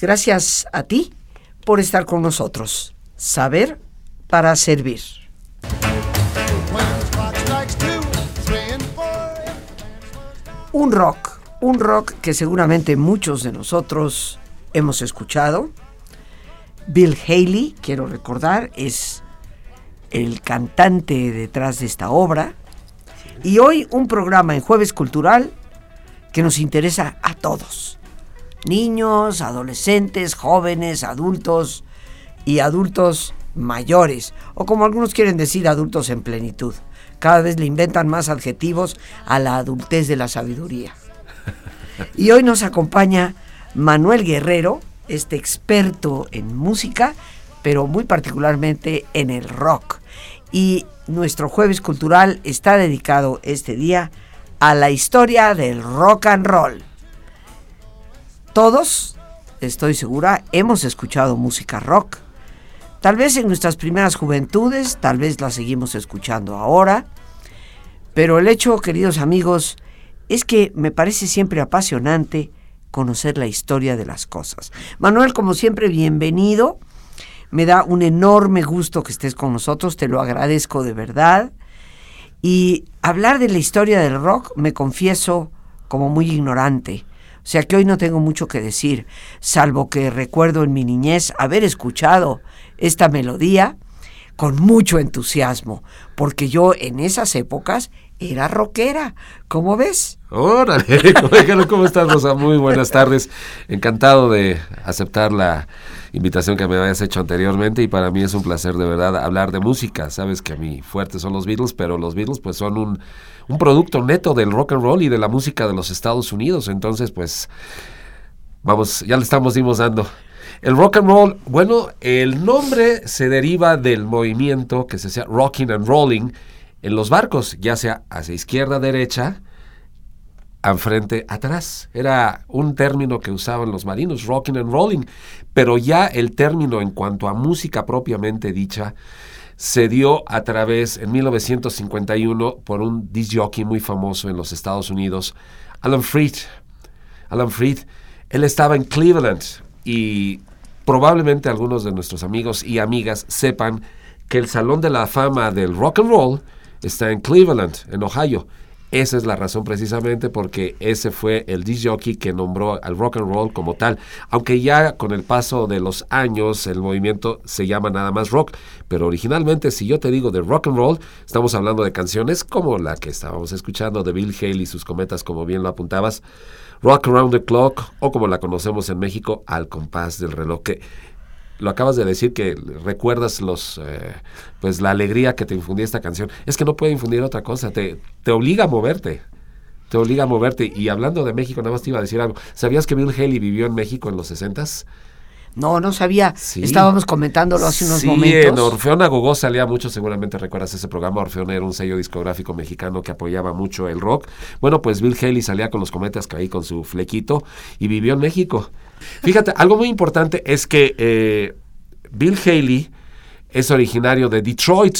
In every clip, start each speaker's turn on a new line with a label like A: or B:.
A: Gracias a ti por estar con nosotros. Saber para servir. Un rock, un rock que seguramente muchos de nosotros hemos escuchado. Bill Haley, quiero recordar, es el cantante detrás de esta obra. Y hoy un programa en Jueves Cultural que nos interesa a todos. Niños, adolescentes, jóvenes, adultos y adultos mayores, o como algunos quieren decir, adultos en plenitud. Cada vez le inventan más adjetivos a la adultez de la sabiduría. Y hoy nos acompaña Manuel Guerrero, este experto en música, pero muy particularmente en el rock. Y nuestro jueves cultural está dedicado este día a la historia del rock and roll. Todos, estoy segura, hemos escuchado música rock Tal vez en nuestras primeras juventudes, tal vez la seguimos escuchando ahora, pero el hecho, queridos amigos, es que me parece siempre apasionante conocer la historia de las cosas. Manuel, como siempre, bienvenido. Me da un enorme gusto que estés con nosotros, te lo agradezco de verdad. Y hablar de la historia del rock, me confieso como muy ignorante. O sea que hoy no tengo mucho que decir, salvo que recuerdo en mi niñez haber escuchado esta melodía con mucho entusiasmo, porque yo en esas épocas era rockera, ¿cómo ves?
B: Órale, ¿cómo estás Rosa? Muy buenas tardes, encantado de aceptar la invitación que me habías hecho anteriormente y para mí es un placer de verdad hablar de música, sabes que a mí fuerte son los Beatles, pero los Beatles pues son un, un producto neto del rock and roll y de la música de los Estados Unidos, entonces pues vamos, ya le estamos dimos dando. El rock and roll, bueno, el nombre se deriva del movimiento que se hacía rocking and rolling en los barcos, ya sea hacia izquierda, derecha, enfrente, atrás. Era un término que usaban los marinos, rocking and rolling, pero ya el término en cuanto a música propiamente dicha se dio a través en 1951 por un disc jockey muy famoso en los Estados Unidos, Alan Freed. Alan Freed, él estaba en Cleveland y probablemente algunos de nuestros amigos y amigas sepan que el Salón de la Fama del Rock and Roll está en Cleveland, en Ohio. Esa es la razón precisamente porque ese fue el disc que nombró al rock and roll como tal. Aunque ya con el paso de los años el movimiento se llama nada más rock, pero originalmente si yo te digo de rock and roll, estamos hablando de canciones como la que estábamos escuchando de Bill Haley y sus cometas, como bien lo apuntabas, Rock Around the Clock o como la conocemos en México, Al compás del reloj, lo acabas de decir que recuerdas los eh, pues la alegría que te infundía esta canción. Es que no puede infundir otra cosa, te, te obliga a moverte. Te obliga a moverte. Y hablando de México, nada más te iba a decir algo. ¿Sabías que Bill Haley vivió en México en los 60s?
A: No, no sabía. Estábamos comentándolo hace unos momentos.
B: Sí, en Orfeón Agogó salía mucho, seguramente recuerdas ese programa. Orfeón era un sello discográfico mexicano que apoyaba mucho el rock. Bueno, pues Bill Haley salía con los cometas ahí con su flequito y vivió en México. Fíjate, algo muy importante es que eh, Bill Haley es originario de Detroit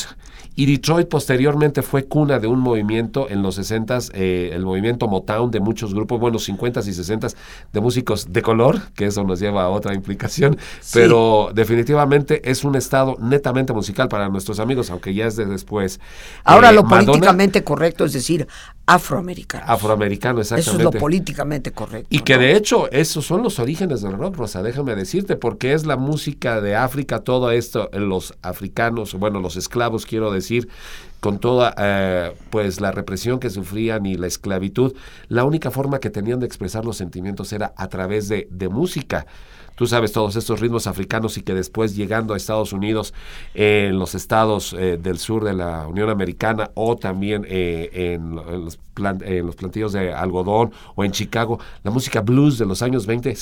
B: y Detroit posteriormente fue cuna de un movimiento en los 60 eh, el movimiento Motown de muchos grupos, bueno, 50 y 60 de músicos de color, que eso nos lleva a otra implicación, pero definitivamente es un estado netamente musical para nuestros amigos, aunque ya es de después.
A: Ahora eh, lo políticamente correcto es decir afroamericano.
B: Afroamericano, exactamente.
A: Eso es lo políticamente correcto.
B: Y que de hecho esos son los orígenes del rock, Rosa, déjame decirte, porque es la música de África, todo esto, los africanos, bueno, los esclavos quiero decir, con toda eh, pues la represión que sufrían y la esclavitud, la única forma que tenían de expresar los sentimientos era a través de, de música tú sabes, todos estos ritmos africanos y que después llegando a Estados Unidos, en los estados eh, del sur de la Unión Americana o también eh, en, los en, los plantillos de algodón o en Chicago, la música blues de los años 20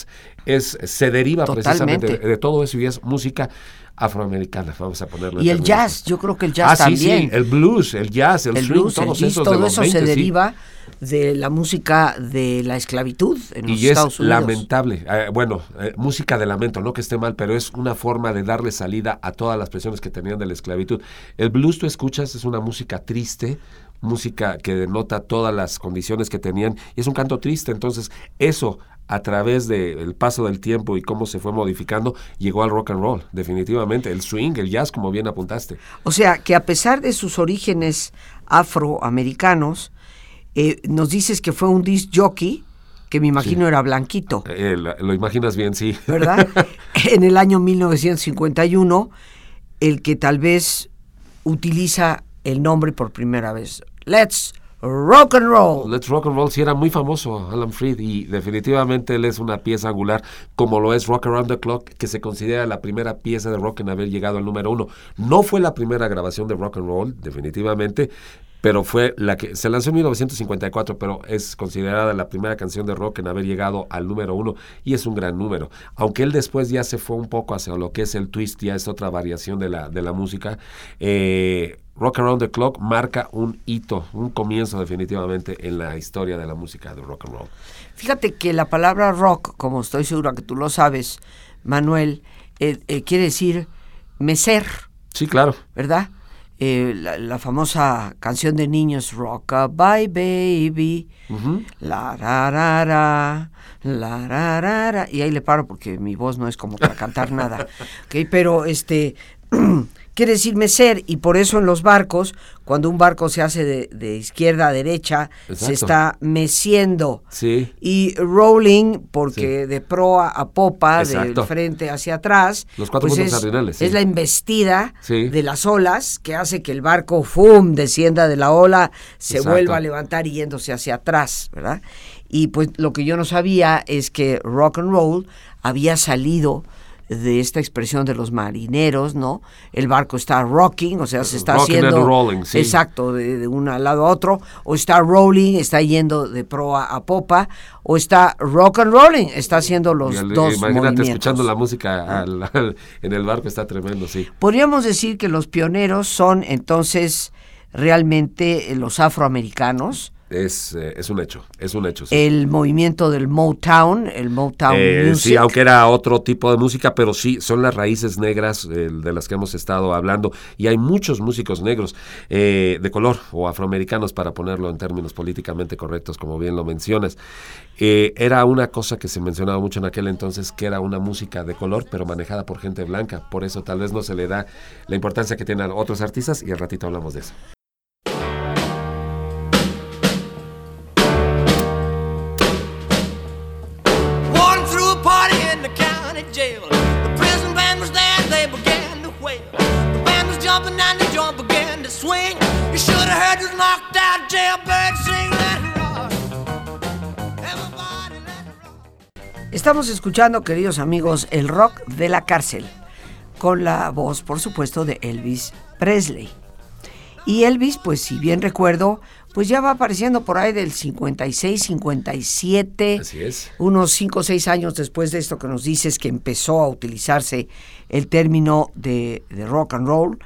B: es, se deriva precisamente de, todo eso y es música afroamericana, vamos a ponerlo.
A: Y el jazz, yo creo que el jazz también.
B: Ah, sí, sí, el blues, el jazz, el, swing, blues, todos esos
A: todo eso se deriva de la música de la esclavitud en los Estados
B: Unidos. lamentable. Eh, bueno, eh, música de lamento, no que esté mal, pero es una forma de darle salida a todas las presiones que tenían de la esclavitud. El blues, tú escuchas, es una música triste, música que denota todas las condiciones que tenían y es un canto triste. Entonces, eso a través del paso del tiempo y cómo se fue modificando, llegó al rock and roll, definitivamente, el swing, el jazz, como bien apuntaste.
A: O sea, que a pesar de sus orígenes afroamericanos, eh, nos dices que fue un disc jockey, que me imagino era blanquito.
B: Eh, lo, imaginas bien, sí.
A: ¿Verdad? en el año 1951, el que tal vez utiliza el nombre por primera vez. Let's rock and roll.
B: Let's rock and roll sí era muy famoso Alan Freed y definitivamente él es una pieza angular como lo es Rock Around the Clock que se considera la primera pieza de rock en haber llegado al número uno. No fue la primera grabación de rock and roll definitivamente, pero fue la que se lanzó en 1954, pero es considerada la primera canción de rock en haber llegado al número uno y es un gran número. Aunque él después ya se fue un poco hacia lo que es el twist, ya es otra variación de la, de la música. Eh, rock Around the Clock marca un hito, un comienzo definitivamente en la historia de la música de rock and roll.
A: Fíjate que la palabra rock, como estoy segura que tú lo sabes, Manuel, eh, eh, quiere decir mecer.
B: Sí, claro.
A: ¿Verdad? Eh, la, famosa canción de niños Rockabye Baby, la ra, la y ahí le paro porque mi voz no es como para cantar nada, ¿okay? pero este quiere decir mecer y por eso en los barcos, cuando un barco se hace de, izquierda a derecha, se está meciendo.
B: Sí.
A: Y rolling, porque de proa a popa, de frente hacia atrás,
B: los cuatro pues
A: es, es, la embestida de las olas que hace que el barco, ¡fum!, descienda de la ola, se vuelva a levantar y yéndose hacia atrás, ¿verdad? Y pues lo que yo no sabía es que rock and roll había salido de esta expresión de los marineros, ¿no? El barco está rocking, o sea, se está haciendo...
B: rolling, sí.
A: Exacto, de, un lado a otro, o está rolling, está yendo de proa a popa, o está rock and rolling, está haciendo los dos Imagínate
B: escuchando la música en el barco, está tremendo, sí.
A: Podríamos decir que los pioneros son entonces realmente los afroamericanos,
B: es, eh, es un hecho, es un hecho.
A: El movimiento del Motown, el Motown eh, Music.
B: Sí, aunque era otro tipo de música, pero sí, son las raíces negras eh, de las que hemos estado hablando. Y hay muchos músicos negros de color o afroamericanos, para ponerlo en términos políticamente correctos, como bien lo mencionas. era una cosa que se mencionaba mucho en aquel entonces, que era una música de color, pero manejada por gente blanca. Por eso tal vez no se le da la importancia que tienen otros artistas y al ratito hablamos de eso.
A: Estamos escuchando, queridos amigos, el rock de la cárcel, con la voz, por supuesto, de Elvis Presley. Y Elvis, pues si bien recuerdo, pues ya va apareciendo por ahí del 56, 57.
B: Así es.
A: Unos 5 o 6 años después de esto que nos dices que empezó a utilizarse el término de, de rock and roll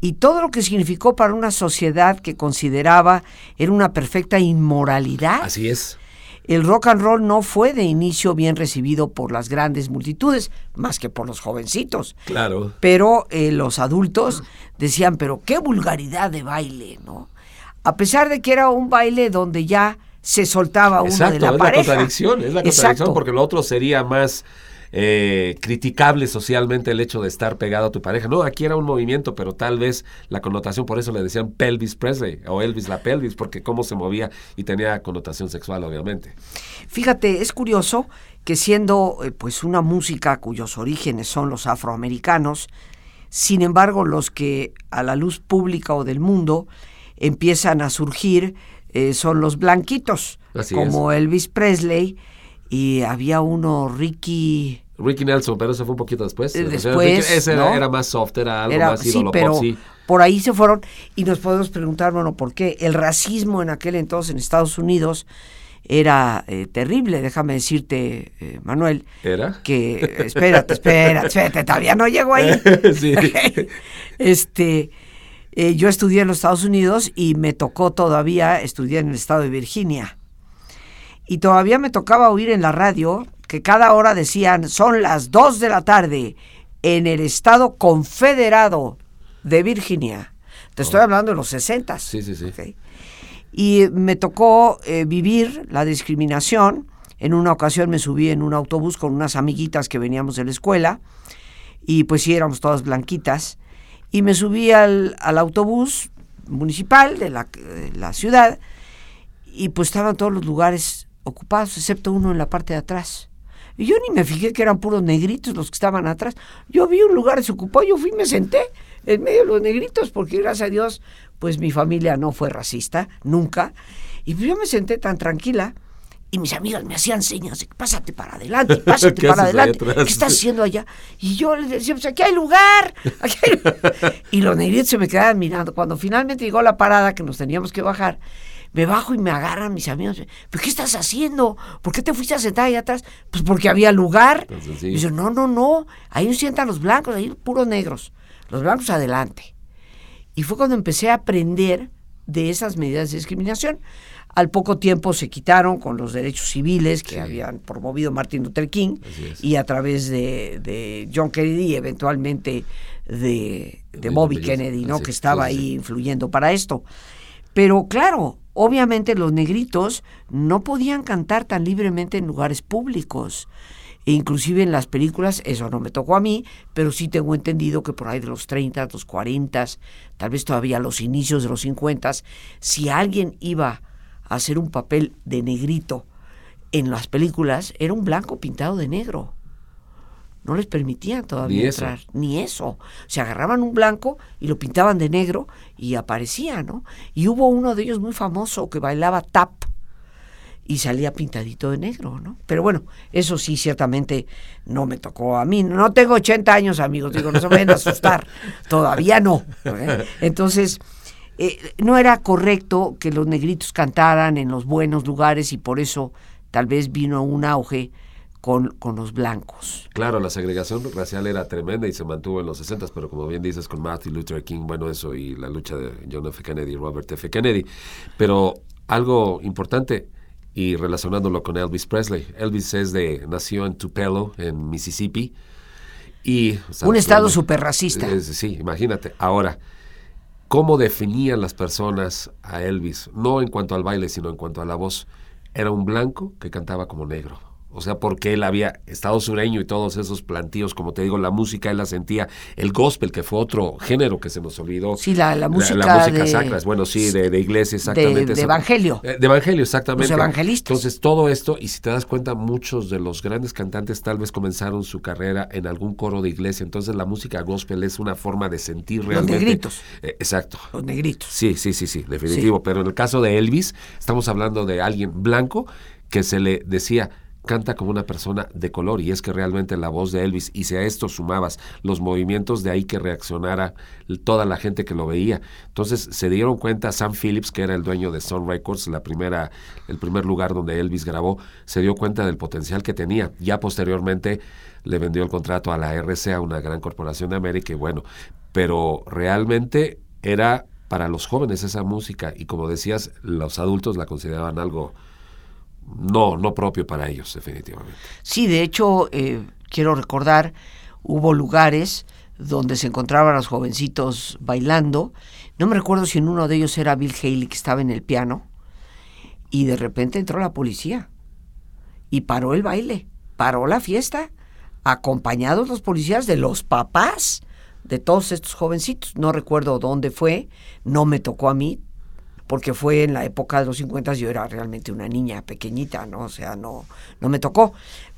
A: y todo lo que significó para una sociedad que consideraba era una perfecta inmoralidad.
B: Así es.
A: El rock and roll no fue de inicio bien recibido por las grandes multitudes, más que por los jovencitos.
B: Claro.
A: Pero eh, los adultos decían, pero qué vulgaridad de baile, ¿no? A pesar de que era un baile donde ya se soltaba uno de la
B: es
A: pareja.
B: La contradicción, es la contradicción, porque lo otro sería más eh, criticable socialmente el hecho de estar pegado a tu pareja. No, aquí era un movimiento, pero tal vez la connotación, por eso le decían Pelvis Presley o Elvis la pelvis, porque cómo se movía y tenía connotación sexual, obviamente.
A: Fíjate, es curioso que siendo eh, pues una música cuyos orígenes son los afroamericanos, sin embargo los que a la luz pública o del mundo empiezan a surgir eh, son los blanquitos, como Elvis Presley, y había uno, Ricky...
B: Ricky Nelson, pero eso fue un poquito después.
A: Eh, después
B: ese era, más soft, era algo más ídolo
A: pero Por ahí se fueron y nos podemos preguntar, bueno, ¿por qué? El racismo en aquel entonces en Estados Unidos era eh, terrible, déjame decirte, eh, Manuel.
B: ¿Era?
A: Que, espérate, espérate, espérate, todavía no llego ahí.
B: sí.
A: Este, yo estudié en los Estados Unidos y me tocó todavía estudiar en el estado de Virginia y todavía me tocaba oír en la radio que cada hora decían son las 2 de la tarde en el estado confederado de Virginia. Te estoy oh. hablando de los 60.
B: Sí, sí, sí.
A: Y me tocó eh, vivir la discriminación En una ocasión me subí en un autobús con unas amiguitas que veníamos de la escuela y pues sí, éramos todas blanquitas. Y me subí al, autobús municipal de la, de la ciudad y pues estaban todos los lugares ocupados, excepto uno en la parte de atrás. Y yo ni me fijé que eran puros negritos los que estaban atrás. Yo vi un lugar desocupado, yo fui y me senté en medio de los negritos, porque gracias a Dios, pues mi familia no fue racista, nunca. Y pues yo me senté tan tranquila y mis amigas me hacían señas pásate para adelante, pásate para adelante. ¿Qué estás haciendo allá? Y yo les decía, pues aquí hay lugar. y los negritos se me quedaban mirando. Cuando finalmente llegó la parada que nos teníamos que bajar, me bajo y me agarran mis amigos. ¿Pero qué estás haciendo? ¿Por qué te fuiste a sentar ahí atrás? Pues porque había lugar. Y yo, no, no, no. Ahí sientan los blancos, ahí puros negros. Los blancos adelante. Y fue cuando empecé a aprender de esas medidas de discriminación. Al poco tiempo se quitaron con los derechos civiles que habían promovido Martin Luther King y a través de, John Kennedy y eventualmente de, Bobby Kennedy, ¿no? que estaba ahí influyendo para esto. Pero claro, obviamente los negritos no podían cantar tan libremente en lugares públicos. E inclusive en las películas, eso no me tocó a mí, pero sí tengo entendido que por ahí de los 30, los 40, tal vez todavía los inicios de los 50, si alguien iba a hacer un papel de negrito en las películas, era un blanco pintado de negro. No les permitían todavía entrar, ni eso. Se agarraban un blanco y lo pintaban de negro y aparecía, ¿no? Y hubo uno de ellos muy famoso que bailaba tap y salía pintadito de negro, ¿no? Pero bueno, eso sí, ciertamente no me tocó a mí. No tengo 80 años, amigos, digo, no se vayan a asustar, todavía no. ¿eh? Entonces, eh, no era correcto que los negritos cantaran en los buenos lugares y por eso tal vez vino un auge con, con, los blancos.
B: Claro, la segregación racial era tremenda y se mantuvo en los 60, pero como bien dices, con Martin Luther King, bueno, eso y la lucha de John F. Kennedy y Robert F. Kennedy. Pero algo importante, y relacionándolo con Elvis Presley. Elvis es de, nació en Tupelo, en Mississippi. Y,
A: Un estado súper racista.
B: sí, imagínate. Ahora, ¿cómo definían las personas a Elvis? No en cuanto al baile, sino en cuanto a la voz. Era un blanco que cantaba como negro o sea, porque él había estado sureño y todos esos plantíos, como te digo, la música él la sentía, el gospel, que fue otro género que se nos olvidó.
A: Sí, la, música. La, música
B: sacra, bueno, sí, de, de iglesia, exactamente.
A: De, evangelio.
B: Eh, de evangelio, exactamente.
A: Los evangelistas.
B: Entonces, todo esto, y si te das cuenta, muchos de los grandes cantantes tal vez comenzaron su carrera en algún coro de iglesia. Entonces, la música gospel es una forma de sentir realmente.
A: Los negritos.
B: Eh, exacto.
A: Los negritos.
B: Sí, sí, sí, sí, definitivo. Pero en el caso de Elvis, estamos hablando de alguien blanco que se le decía canta como una persona de color y es que realmente la voz de Elvis y si a esto sumabas los movimientos de ahí que reaccionara toda la gente que lo veía. Entonces se dieron cuenta Sam Phillips, que era el dueño de Sun Records, la primera el primer lugar donde Elvis grabó, se dio cuenta del potencial que tenía. Ya posteriormente le vendió el contrato a la RCA, una gran corporación de América y bueno, pero realmente era para los jóvenes esa música y como decías, los adultos la consideraban algo no, no propio para ellos, definitivamente.
A: Sí, de hecho, eh, quiero recordar, hubo lugares donde se encontraban los jovencitos bailando. No me recuerdo si en uno de ellos era Bill Haley que estaba en el piano. Y de repente entró la policía y paró el baile, paró la fiesta, acompañados los policías de los papás de todos estos jovencitos. No recuerdo dónde fue, no me tocó a mí, porque fue en la época de los 50 yo era realmente una niña pequeñita, ¿no? O sea, no, no me tocó.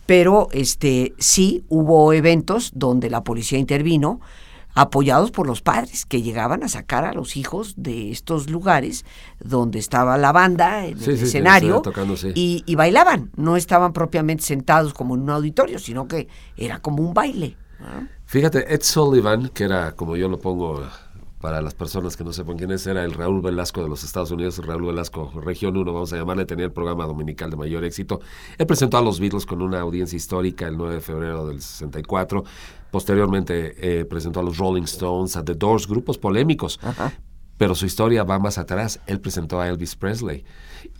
A: Pero este, sí hubo eventos donde la policía intervino, apoyados por los padres que llegaban a sacar a los hijos de estos lugares donde estaba la banda en el escenario y, y, bailaban. No estaban propiamente sentados como en un auditorio, sino que era como un baile.
B: Fíjate, Ed Sullivan, que era, como yo lo pongo para las personas que no sepan quién es, era el Raúl Velasco de los Estados Unidos, Raúl Velasco, Región 1, vamos a llamarle, tenía el programa dominical de mayor éxito. Él presentó a los Beatles con una audiencia histórica el 9 de febrero del 64. Posteriormente eh, presentó a los Rolling Stones, a The Doors, grupos polémicos. Pero su historia va más atrás. Él presentó a Elvis Presley.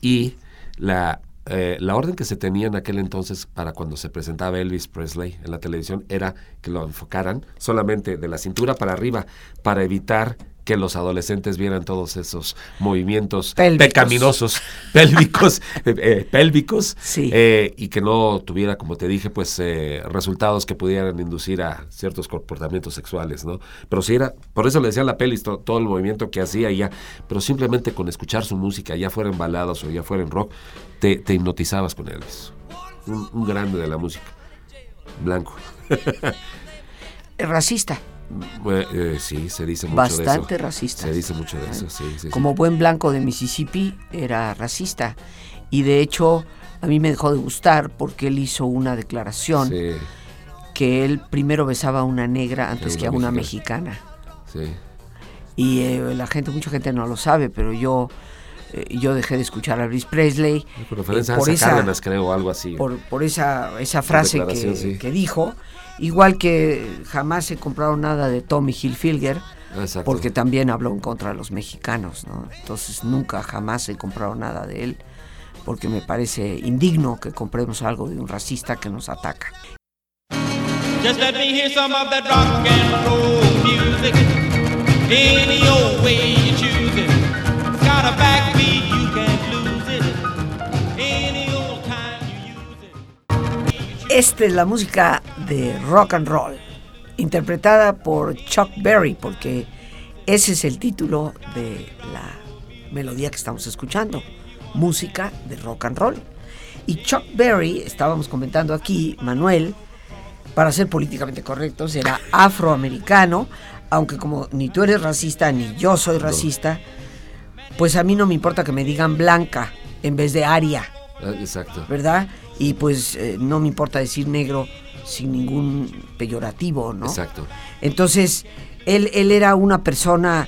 B: Y la eh, la orden que se tenía en aquel entonces para cuando se presentaba Elvis Presley en la televisión era que lo enfocaran solamente de la cintura para arriba para evitar que los adolescentes vieran todos esos movimientos
A: Pélvicos.
B: pecaminosos, pélvicos, eh, eh, pélvicos,
A: Sí.
B: eh, y que no tuviera, como te dije, pues eh, resultados que pudieran inducir a ciertos comportamientos sexuales, ¿no? Pero si era, por eso le decían la pelis, to- todo el movimiento que hacía ya, pero simplemente con escuchar su música, ya fuera en baladas o ya fuera en rock, te, te hipnotizabas con Elvis. Un, un grande de la música. Blanco.
A: Racista,
B: Bueno, eh, sí, se dice mucho de eso.
A: bastante racista.
B: Se dice mucho de eso, sí.
A: Como buen blanco de Mississippi, era racista. Y de hecho, a mí me dejó de gustar porque él hizo una declaración
B: Sí,
A: que él primero besaba a una negra antes
B: Que
A: a
B: una
A: una mexicana.
B: sí.
A: Y eh, la gente, mucha gente no lo sabe, pero yo, eh, yo dejé de escuchar a Elvis Presley
B: Por
A: eh, esa-
B: Cárdenas, creo, o algo así.
A: por, por esa, esa frase que,
B: declaración, sí.
A: que dijo. Igual que jamás se compraron nada de Tommy Hilfiger,
B: Exacto.
A: porque también habló en contra de los mexicanos, ¿no? Entonces nunca jamás se compraron nada de él, porque me parece indigno que compremos algo de un racista que nos ataca.
C: Just let me hear some of that rock and roll music. Any old way you choose it. Got a backbeat,
A: Esta es la música de rock and roll, interpretada por Chuck Berry, porque ese es el título de la melodía que estamos escuchando, música de rock and roll. Y Chuck Berry, estábamos comentando aquí, Manuel, para ser políticamente correctos, era afroamericano, aunque como ni tú eres racista ni yo soy racista, pues a mí no me importa que me digan blanca en vez de aria.
B: Ah, Exacto.
A: ¿verdad? Y pues eh, no me importa decir negro sin ningún peyorativo, ¿no?
B: Exacto.
A: Entonces, él, él era una persona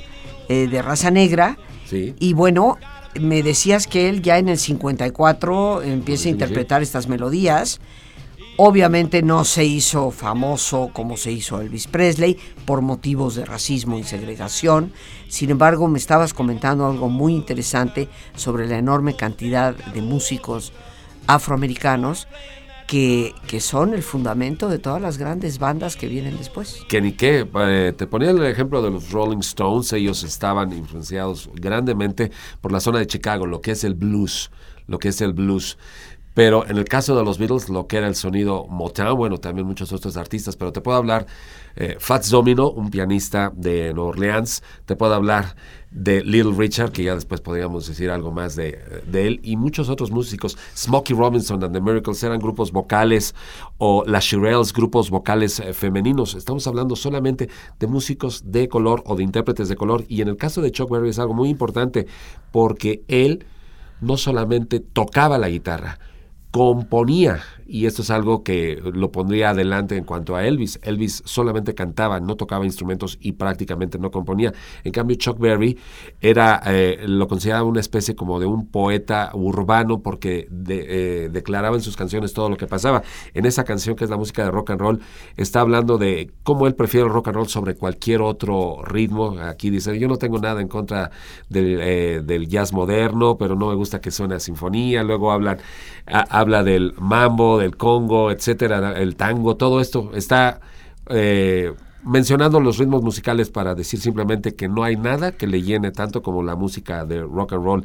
A: eh, de raza negra
B: Sí.
A: y bueno, me decías que él ya en el 54 empieza a
B: sí,
A: interpretar estas melodías. Obviamente no se hizo famoso como se hizo Elvis Presley por motivos de racismo y segregación. Sin embargo, me estabas comentando algo muy interesante sobre la enorme cantidad de músicos afroamericanos que, que son el fundamento de todas las grandes bandas que vienen después.
B: Que ni qué, eh, te ponía el ejemplo de los Rolling Stones, ellos estaban influenciados grandemente por la zona de Chicago, lo que es el blues, lo que es el blues. Pero en el caso de los Beatles, lo que era el sonido Motown, bueno, también muchos otros artistas, pero te puedo hablar eh, Fats Domino, un pianista de Nueva Orleans, te puedo hablar de Little Richard, que ya después podríamos decir algo más de, él, y muchos otros músicos. Smokey Robinson and the Miracles eran grupos vocales, o las Shirelles, grupos vocales eh, femeninos. Estamos hablando solamente de músicos de color o de intérpretes de color, y en el caso de Chuck Berry es algo muy importante, porque él no solamente tocaba la guitarra, componía, y esto es algo que lo pondría adelante en cuanto a Elvis. Elvis solamente cantaba, no tocaba instrumentos y prácticamente no componía. En cambio, Chuck Berry era, eh, lo consideraba una especie como de un poeta urbano porque eh, declaraba en sus canciones todo lo que pasaba. En esa canción, que es la música de rock and roll, está hablando de cómo él prefiere el rock and roll sobre cualquier otro ritmo. Aquí dice, yo no tengo nada en contra del, eh, jazz moderno, pero no me gusta que suene a sinfonía. Luego hablan, ha- habla del mambo, del congo, etcétera, el tango, todo esto está eh, mencionando los ritmos musicales para decir simplemente que no hay nada que le llene tanto como la música de rock and roll.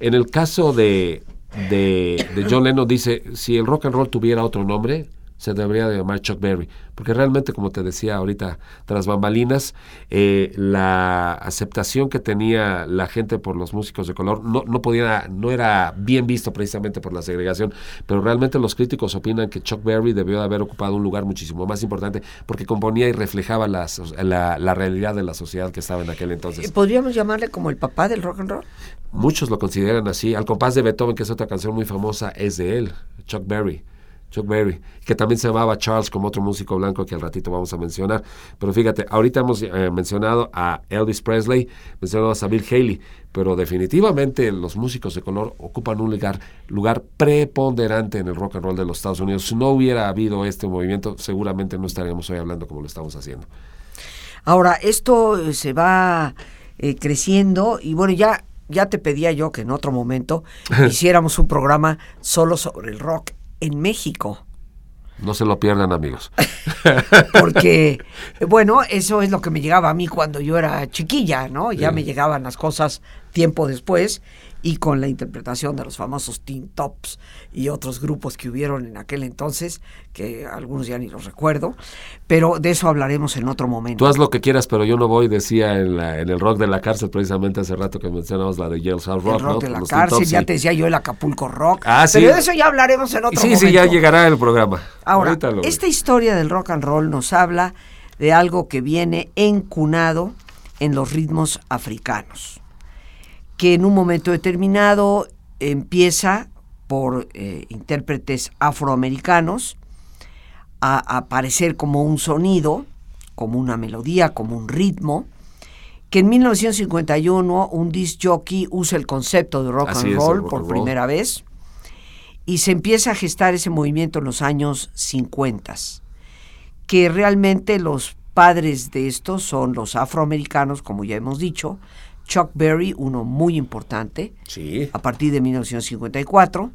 B: En el caso de, de, de John Lennon dice, si el rock and roll tuviera otro nombre, se debería de llamar Chuck Berry, porque realmente, como te decía ahorita, tras bambalinas, eh, la aceptación que tenía la gente por los músicos de color no, no podía, no era bien visto precisamente por la segregación, pero realmente los críticos opinan que Chuck Berry debió de haber ocupado un lugar muchísimo más importante porque componía y reflejaba la, la, la realidad de la sociedad que estaba en aquel entonces.
A: ¿Podríamos llamarle como el papá del rock and roll?
B: Muchos lo consideran así. Al compás de Beethoven, que es otra canción muy famosa, es de él, Chuck Berry. Chuck Berry, que también se llamaba Charles como otro músico blanco que al ratito vamos a mencionar. Pero fíjate, ahorita hemos eh, mencionado a Elvis Presley, mencionamos a Bill Haley, pero definitivamente los músicos de color ocupan un lugar, lugar preponderante en el rock and roll de los Estados Unidos. Si no hubiera habido este movimiento, seguramente no estaríamos hoy hablando como lo estamos haciendo.
A: Ahora, esto eh, se va eh, creciendo y bueno, ya, ya te pedía yo que en otro momento hiciéramos un programa solo sobre el rock en México.
B: No se lo pierdan, amigos.
A: porque, bueno, eso es lo que me llegaba a mí cuando yo era chiquilla, ¿no? Ya
B: Sí.
A: me llegaban las cosas tiempo después y con la interpretación de los famosos Teen Tops y otros grupos que hubieron en aquel entonces, que algunos ya ni los recuerdo, pero de eso hablaremos en otro momento.
B: Tú haz lo que quieras, pero yo no voy, decía en, la- en el rock de la cárcel, precisamente hace rato que mencionamos la de Jailhouse Rock.
A: el rock
B: ¿no?
A: de la
B: Los
A: cárcel, ya
B: sí.
A: te decía yo el Acapulco Rock,
B: Ah, sí.
A: pero de eso ya hablaremos en otro
B: Sí,
A: momento.
B: sí, ya llegará el programa.
A: Ahora, esta historia del rock and roll nos habla de algo que viene encunado en los ritmos africanos, que en un momento determinado empieza por eh, intérpretes afroamericanos a, a aparecer como un sonido, como una melodía, como un ritmo, que en 1951 un disc jockey usa el concepto de rock
B: Así
A: and roll
B: rock
A: por
B: roll.
A: primera vez y se empieza a gestar ese movimiento en los años 50, que realmente los padres de esto son los afroamericanos, como ya hemos dicho, Chuck Berry, uno muy importante,
B: Sí.
A: a partir de 1954,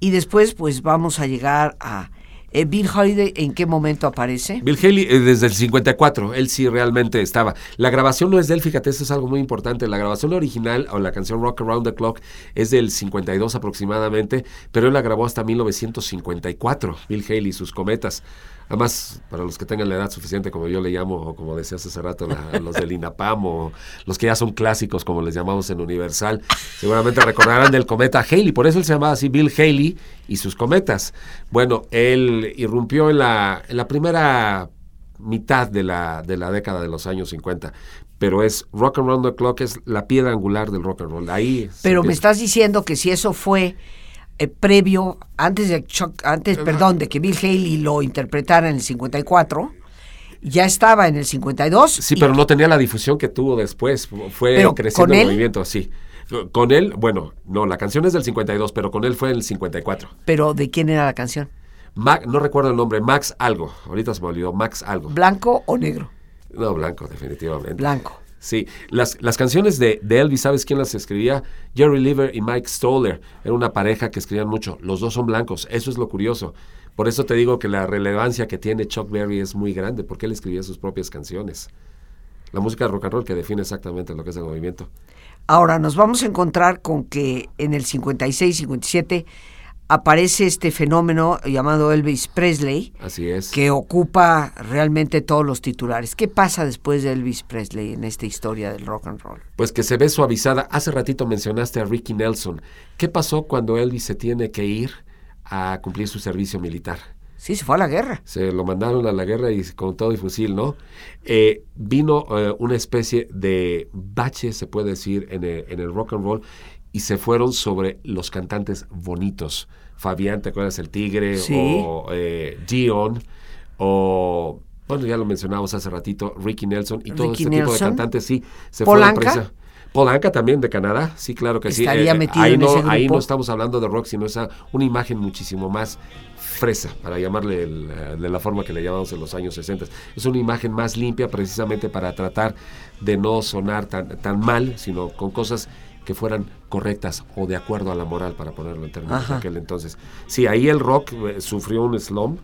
A: y después pues vamos a llegar a eh, Bill Holiday, ¿en qué momento aparece?
B: Bill Haley eh, desde el 54, él sí realmente estaba. La grabación no es de él, fíjate, eso es algo muy importante. La grabación original o la canción Rock Around the Clock es del 52 aproximadamente, pero él la grabó hasta 1954, Bill Haley y sus cometas. Además, para los que tengan la edad suficiente, como yo le llamo, o como decías hace rato, la- los del INAPAM, o los que ya son clásicos, como les llamamos en Universal, seguramente recordarán del cometa Haley, por eso él se llamaba así Bill Haley y sus cometas. Bueno, él irrumpió en la, en la primera mitad de la, de la década de los años 50, pero es Rock and Roll the Clock, es la piedra angular del rock and roll. Ahí
A: Pero me estás diciendo que si eso fue eh, previo, antes de antes, perdón, de que Bill Haley lo interpretara en el 54, ya estaba en el 52.
B: Sí,
A: y-
B: pero no tenía la difusión que tuvo después. Fue creciendo
A: ¿con
B: el movimiento, sí. Con él, bueno, no, la canción es del 52, pero con él fue en el 54.
A: pero ¿de quién era la canción?
B: Ma- no recuerdo el nombre, Max algo. Ahorita se me olvidó, Max algo.
A: ¿Blanco o negro?
B: No, blanco, definitivamente.
A: Blanco.
B: Sí, las, las canciones de, de Elvis, ¿sabes quién las escribía? Jerry Lever y Mike Stoller. Era una pareja que escribían mucho. Los dos son blancos, eso es lo curioso. Por eso te digo que la relevancia que tiene Chuck Berry es muy grande, porque él escribía sus propias canciones. La música rock and roll que define exactamente lo que es el movimiento.
A: Ahora nos vamos a encontrar con que en el 56-57 aparece este fenómeno llamado Elvis Presley,
B: Así es.
A: que ocupa realmente todos los titulares. ¿Qué pasa después de Elvis Presley en esta historia del rock and roll?
B: Pues que se ve suavizada. Hace ratito mencionaste a Ricky Nelson. ¿Qué pasó cuando Elvis se tiene que ir a cumplir su servicio militar?
A: Sí, se fue a la guerra.
B: se lo mandaron a la guerra y con todo y fusil, ¿no? Eh, vino eh, una especie de bache, se puede decir, en el, en el rock and roll y se fueron sobre los cantantes bonitos. Fabián, ¿te acuerdas? El Tigre
A: Sí.
B: o eh, Gion o... Bueno, ya lo mencionamos hace ratito, Ricky Nelson y todo
A: Ricky
B: este tipo de cantantes, sí. Se
A: ¿Polanca?
B: fueron presa- Polanca también de Canadá, sí, claro que sí.
A: Estaría metido
B: ahí
A: en
B: no,
A: ese
B: Ahí no estamos hablando de rock, sino esa una imagen muchísimo más fresa, para llamarle el, eh, de la forma que le llamamos en los años 60. Es una imagen más limpia precisamente para tratar de no sonar tan, tan mal, sino con cosas que fueran correctas o de acuerdo a la moral, para ponerlo en términos
A: Ajá.
B: de aquel entonces. Sí, ahí el rock eh, sufrió un slump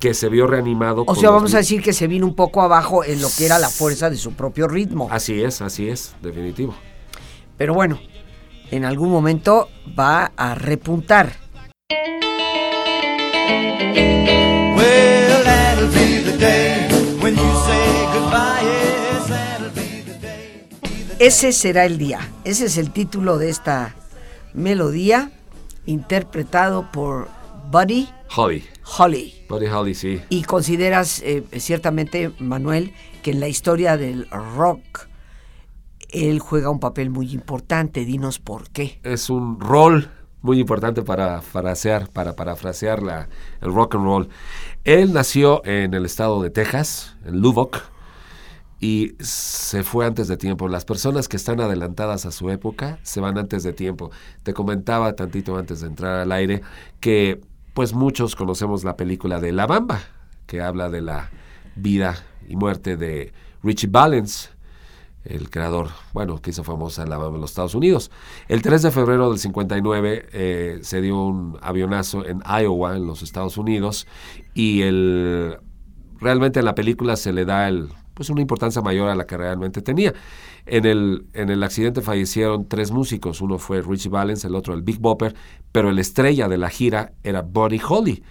B: que se vio reanimado.
A: O sea,
B: los
A: vamos a decir que se vino un poco abajo en lo que era la fuerza de su propio ritmo.
B: Así es, así es, definitivo.
A: Pero bueno, en algún momento va a repuntar.
D: Well,
A: Ese será el día. Ese es el título de esta melodía, interpretado por Buddy
B: Holly,
A: Holly.
B: Buddy Holly, sí.
A: Y consideras eh, ciertamente, Manuel, que en la historia del rock él juega un papel muy importante. Dinos por qué.
B: es un rol muy importante para frasear, para parafrasear la, el rock and roll. Él nació en el estado de Texas, en Lubbock, y se fue antes de tiempo. Las personas que están adelantadas a su época se van antes de tiempo. Te comentaba tantito antes de entrar al aire que pues muchos conocemos la película de La Bamba, que habla de la vida y muerte de Richie Valens, el creador, bueno, que hizo famosa la banda en los Estados Unidos. El 3 de febrero del 59 eh, se dio un avionazo en Iowa, en los Estados Unidos, y el, realmente en la película se le da el, pues una importancia mayor a la que realmente tenía. En el, en el accidente fallecieron tres músicos, uno fue Richie Valens, el otro el Big Bopper, pero el estrella de la gira era Buddy Holly,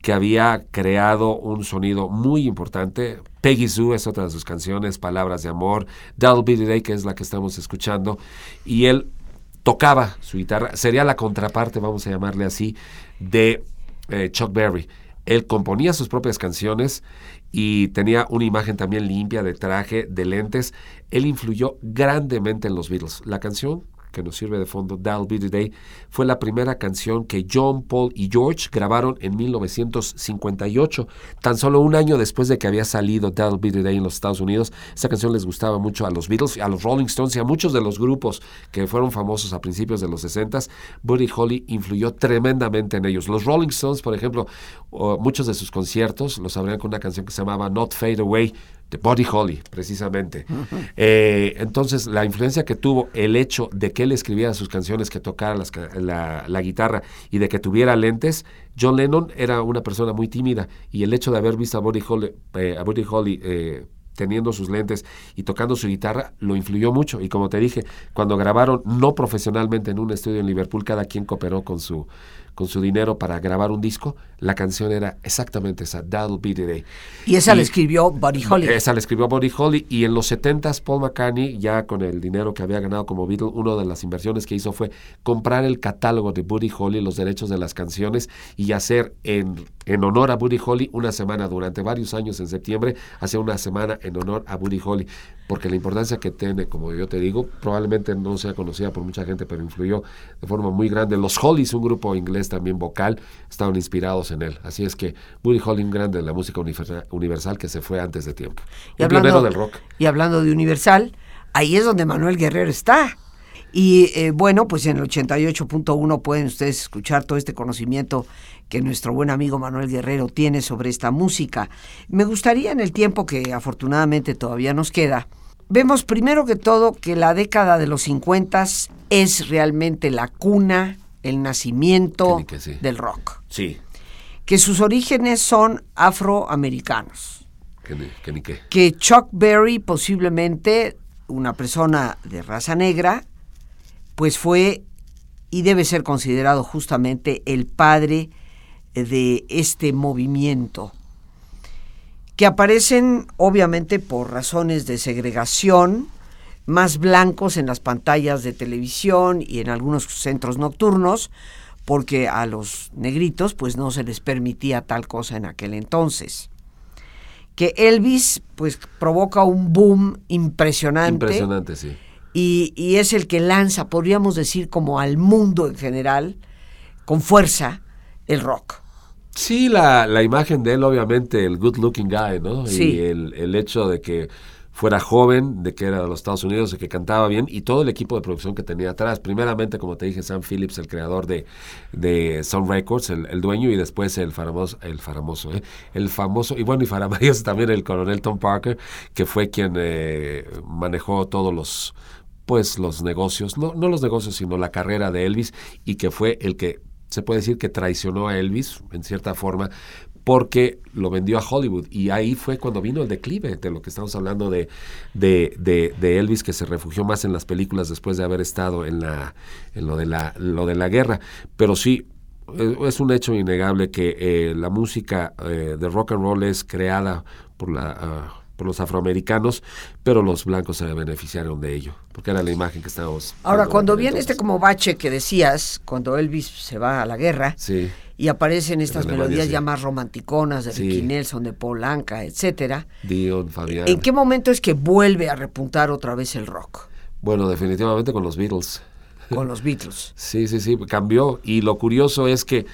B: que había creado un sonido muy importante. Peggy Sue es otra de sus canciones, Palabras de Amor, That'll Be Day, que es la que estamos escuchando, y él tocaba su guitarra, sería la contraparte, vamos a llamarle así, de eh, Chuck Berry. Él componía sus propias canciones y tenía una imagen también limpia de traje, de lentes. Él influyó grandemente en los Beatles. La canción que nos sirve de fondo, That'll Be the Day, fue la primera canción que John, Paul y George grabaron en 1958, tan solo un año después de que había salido That'll Be the Day en los Estados Unidos. Esa canción les gustaba mucho a los Beatles, a los Rolling Stones y a muchos de los grupos que fueron famosos a principios de los 60. Buddy Holly influyó tremendamente en ellos. Los Rolling Stones, por ejemplo, muchos de sus conciertos los abrían con una canción que se llamaba Not Fade Away de Buddy Holly, precisamente. Eh, entonces, la influencia que tuvo el hecho de que él escribiera sus canciones, que tocara la guitarra y de que tuviera lentes, John Lennon era una persona muy tímida y el hecho de haber visto a Buddy Holly, eh, a Buddy Holly eh, teniendo sus lentes y tocando su guitarra, lo influyó mucho. Y como te dije, cuando grabaron no profesionalmente en un estudio en Liverpool, cada quien cooperó con su, con su dinero para grabar un disco, la canción era exactamente esa, That'll Be the Day.
A: Y esa la escribió Buddy Holly.
B: esa la escribió Buddy Holly y en los 70s Paul McCartney, ya con el dinero que había ganado como Beatle, una de las inversiones que hizo fue comprar el catálogo de Buddy Holly, los derechos de las canciones y hacer en, en honor a Buddy Holly una semana durante varios años en septiembre, hacer una semana en honor a Buddy Holly, porque la importancia que tiene, como yo te digo, probablemente no sea conocida por mucha gente, pero influyó de forma muy grande. Los Hollys, un grupo inglés también vocal, estaban inspirados en él. Así es que Buddy Holly, un grande de la música universal, universal que se fue antes de tiempo.
A: Y
B: un pionero del rock.
A: y hablando de Universal, ahí es donde Manuel Guerrero está. Y eh, bueno, pues en el 88.1 pueden ustedes escuchar todo este conocimiento que nuestro buen amigo Manuel Guerrero tiene sobre esta música. Me gustaría en el tiempo que afortunadamente todavía nos queda, vemos primero que todo que la década de los 50 es realmente la cuna, el nacimiento
B: Que sí.
A: del rock,
B: Sí,
A: que sus orígenes son afroamericanos
B: que ni, que ni qué.
A: que Chuck Berry, posiblemente una persona de raza negra, pues fue y debe ser considerado justamente el padre de este movimiento, que aparecen obviamente por razones de segregación, más blancos en las pantallas de televisión y en algunos centros nocturnos, porque a los negritos pues no se les permitía tal cosa en aquel entonces que Elvis pues provoca un boom impresionante,
B: Impresionante, sí.
A: Y, y es el que lanza, podríamos decir, como al mundo en general, con fuerza, el rock.
B: Sí, la, la imagen de él, obviamente, el good looking guy, ¿no?
A: Sí.
B: Y el, el hecho de que fuera joven, de que era de los Estados Unidos, de que cantaba bien, y todo el equipo de producción que tenía atrás. Primeramente, como te dije, Sam Phillips, el creador de, de Sound Records, el, el dueño, y después el famoso, el famoso, ¿eh? el famoso, y bueno, y famoso también el coronel Tom Parker, que fue quien eh, manejó todos los pues los negocios, no, no los negocios, sino la carrera de Elvis, y que fue el que se puede decir que traicionó a Elvis, en cierta forma, porque lo vendió a Hollywood. Y ahí fue cuando vino el declive de lo que estamos hablando de, de, de- Elvis, que se refugió más en las películas después de haber estado en, la, en lo, de la, lo de la guerra. Pero sí, eh, es un hecho innegable que eh, la música eh, de rock and roll es creada por la... ah, por los afroamericanos, pero los blancos se beneficiaron de ello, porque era la imagen que estábamos.
A: Ahora, cuando viene este como bache que decías, cuando Elvis se va a la guerra
B: Sí,
A: y aparecen estas
B: Alemania,
A: melodías
B: sí.
A: ya más romanticonas de
B: Sí.
A: Ricky Nelson, de Paul Anka, etcétera,
B: Dion, Fabián.
A: ¿en qué momento es que vuelve a repuntar otra vez el rock
B: Bueno, definitivamente con los Beatles.
A: con los Beatles?
B: Sí, sí, sí, cambió. Y lo curioso es que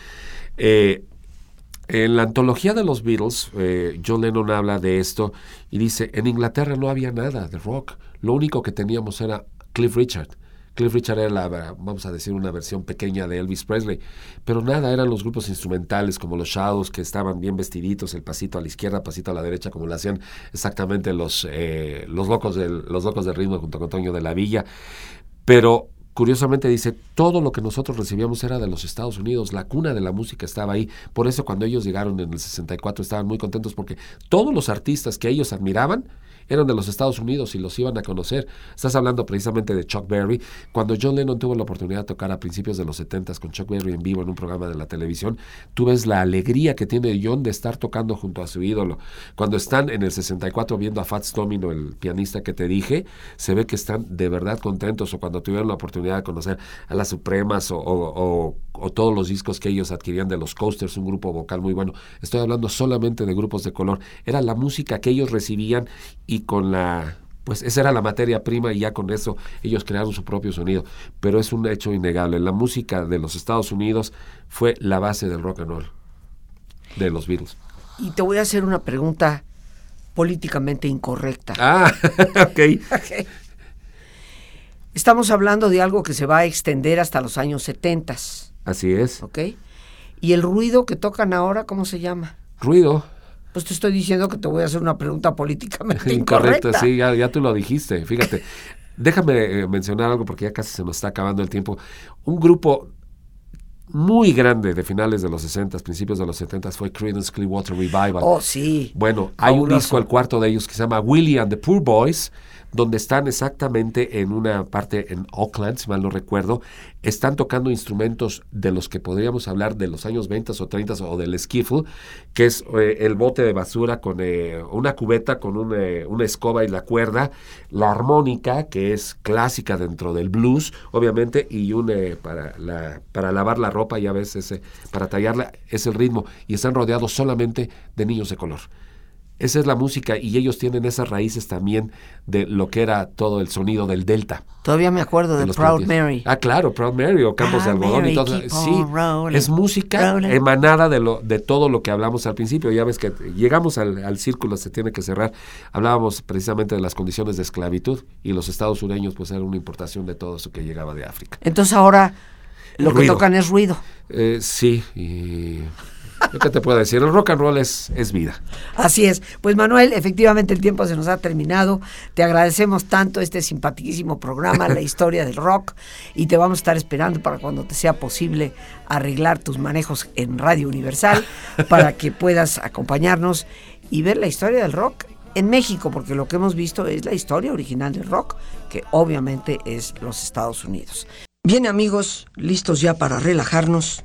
B: eh, en la antología de los Beatles, eh, John Lennon habla de esto y dice, en Inglaterra no había nada de rock. Lo único que teníamos era Cliff Richard. Cliff Richard era, la, vamos a decir, una versión pequeña de Elvis Presley, pero nada, eran los grupos instrumentales como los Shadows, que estaban bien vestiditos, el pasito a la izquierda, pasito a la derecha, como lo hacían exactamente los, eh, los, locos del, los locos del ritmo junto con Toño de la Villa. Pero curiosamente dice, todo lo que nosotros recibíamos era de los Estados Unidos, la cuna de la música estaba ahí. Por eso cuando ellos llegaron en el 64 estaban muy contentos porque todos los artistas que ellos admiraban, eran de los Estados Unidos y los iban a conocer. Estás hablando precisamente de Chuck Berry. Cuando John Lennon tuvo la oportunidad de tocar a principios de los 70 con Chuck Berry en vivo en un programa de la televisión, tú ves la alegría que tiene John de estar tocando junto a su ídolo. Cuando están en el 64 viendo a Fats Domino, el pianista que te dije, se ve que están de verdad contentos o cuando tuvieron la oportunidad de conocer a las Supremas o, o, o todos los discos que ellos adquirían de los Coasters, un grupo vocal muy bueno. Estoy hablando solamente de grupos de color. Era la música que ellos recibían y con la pues esa era la materia prima y ya con eso ellos crearon su propio sonido. Pero es un hecho innegable. La música de los Estados Unidos fue la base del rock and roll, de los Beatles.
A: Y te voy a hacer una pregunta políticamente incorrecta.
B: Ah, ok.
A: Ok. Estamos hablando de algo que se va a extender hasta los años 70,
B: Así es.
A: ¿ok? Y el ruido que tocan ahora, ¿cómo se llama?
B: Ruido.
A: Pues te estoy diciendo que te voy a hacer una pregunta políticamente
B: Incorrecto,
A: incorrecta.
B: sí, ya, ya tú lo dijiste. Fíjate, déjame eh, mencionar algo porque ya casi se nos está acabando el tiempo. Un grupo muy grande de finales de los 60, principios de los 70 fue Creedence Clearwater Revival.
A: Oh, sí.
B: Bueno, hay un disco, el cuarto de ellos, que se llama Willie and the Poor Boys, donde están exactamente en una parte en Oakland, si mal no recuerdo, están tocando instrumentos de los que podríamos hablar de los años 20 o 30 o del skiffle, que es eh, el bote de basura con eh, una cubeta, con un, eh, una escoba y la cuerda, la armónica, que es clásica dentro del blues, obviamente, y un eh, para, la, para lavar la ropa, ya ves, ese, para tallarla, es el ritmo, y están rodeados solamente de niños de color. Esa es la música y ellos tienen esas raíces también de lo que era todo el sonido del delta.
A: Todavía me acuerdo de
B: de
A: Proud
B: plantillas.
A: Mary.
B: Ah, claro, Proud Mary o Campos de
A: Proud
B: Algodón
A: Mary,
B: y todo. Sí,
A: rolling,
B: es música
A: rolling.
B: emanada de, lo, de todo lo que hablamos al principio. Ya ves que llegamos al, al círculo, se tiene que cerrar. Hablábamos precisamente de las condiciones de esclavitud y los estados sureños pues eran una importación de todo eso que llegaba de África.
A: Entonces ahora lo que tocan es ruido.
B: Eh, sí, y... ¿yo ¿Qué te puedo decir? El rock and roll es, es vida.
A: Así es. Pues Manuel, efectivamente el tiempo se nos ha terminado. Te agradecemos tanto este simpaticísimo programa, La historia del rock, y te vamos a estar esperando para cuando te sea posible arreglar tus manejos en Radio Universal para que puedas acompañarnos y ver la historia del rock en México, porque lo que hemos visto es la historia original del rock, que obviamente es los Estados Unidos. Bien amigos, listos ya para relajarnos.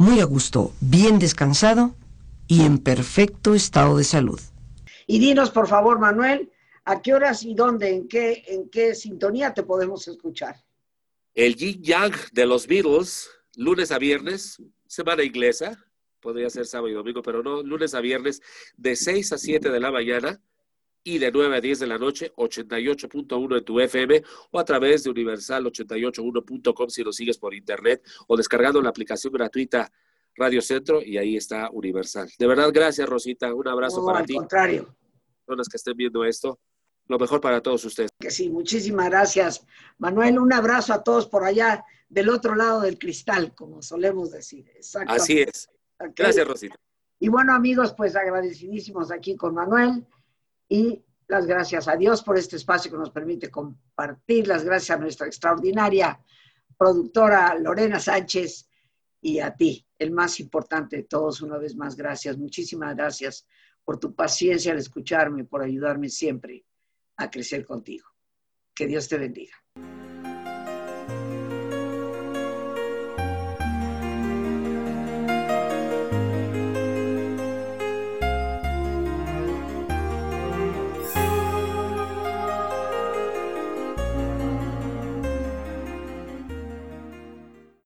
A: muy a gusto, bien descansado y en perfecto estado de salud. Y dinos, por favor, Manuel, ¿a qué horas y dónde, en qué, en qué sintonía te podemos escuchar?
B: El Yin Yang de los Beatles, lunes a viernes, semana inglesa, podría ser sábado y domingo, pero no, lunes a viernes, de 6 a 7 de la mañana y de 9 a 10 de la noche, 88.1 en tu FM o a través de universal881.com si lo sigues por internet o descargando la aplicación gratuita Radio Centro y ahí está Universal. De verdad, gracias Rosita, un abrazo
A: No,
B: para
A: al
B: ti,
A: contrario.
B: personas que estén viendo esto, lo mejor para todos ustedes.
A: Que sí, muchísimas gracias, Manuel. Un abrazo a todos por allá del otro lado del cristal, como solemos decir.
B: Así es. Gracias Rosita.
A: Y bueno, amigos, pues agradecidísimos aquí con Manuel y las gracias a Dios por este espacio que nos permite compartir, las gracias a nuestra extraordinaria productora Lorena Sánchez y a ti, el más importante de todos, una vez más, gracias, muchísimas gracias por tu paciencia al escucharme, por ayudarme siempre a crecer contigo. Que Dios te bendiga.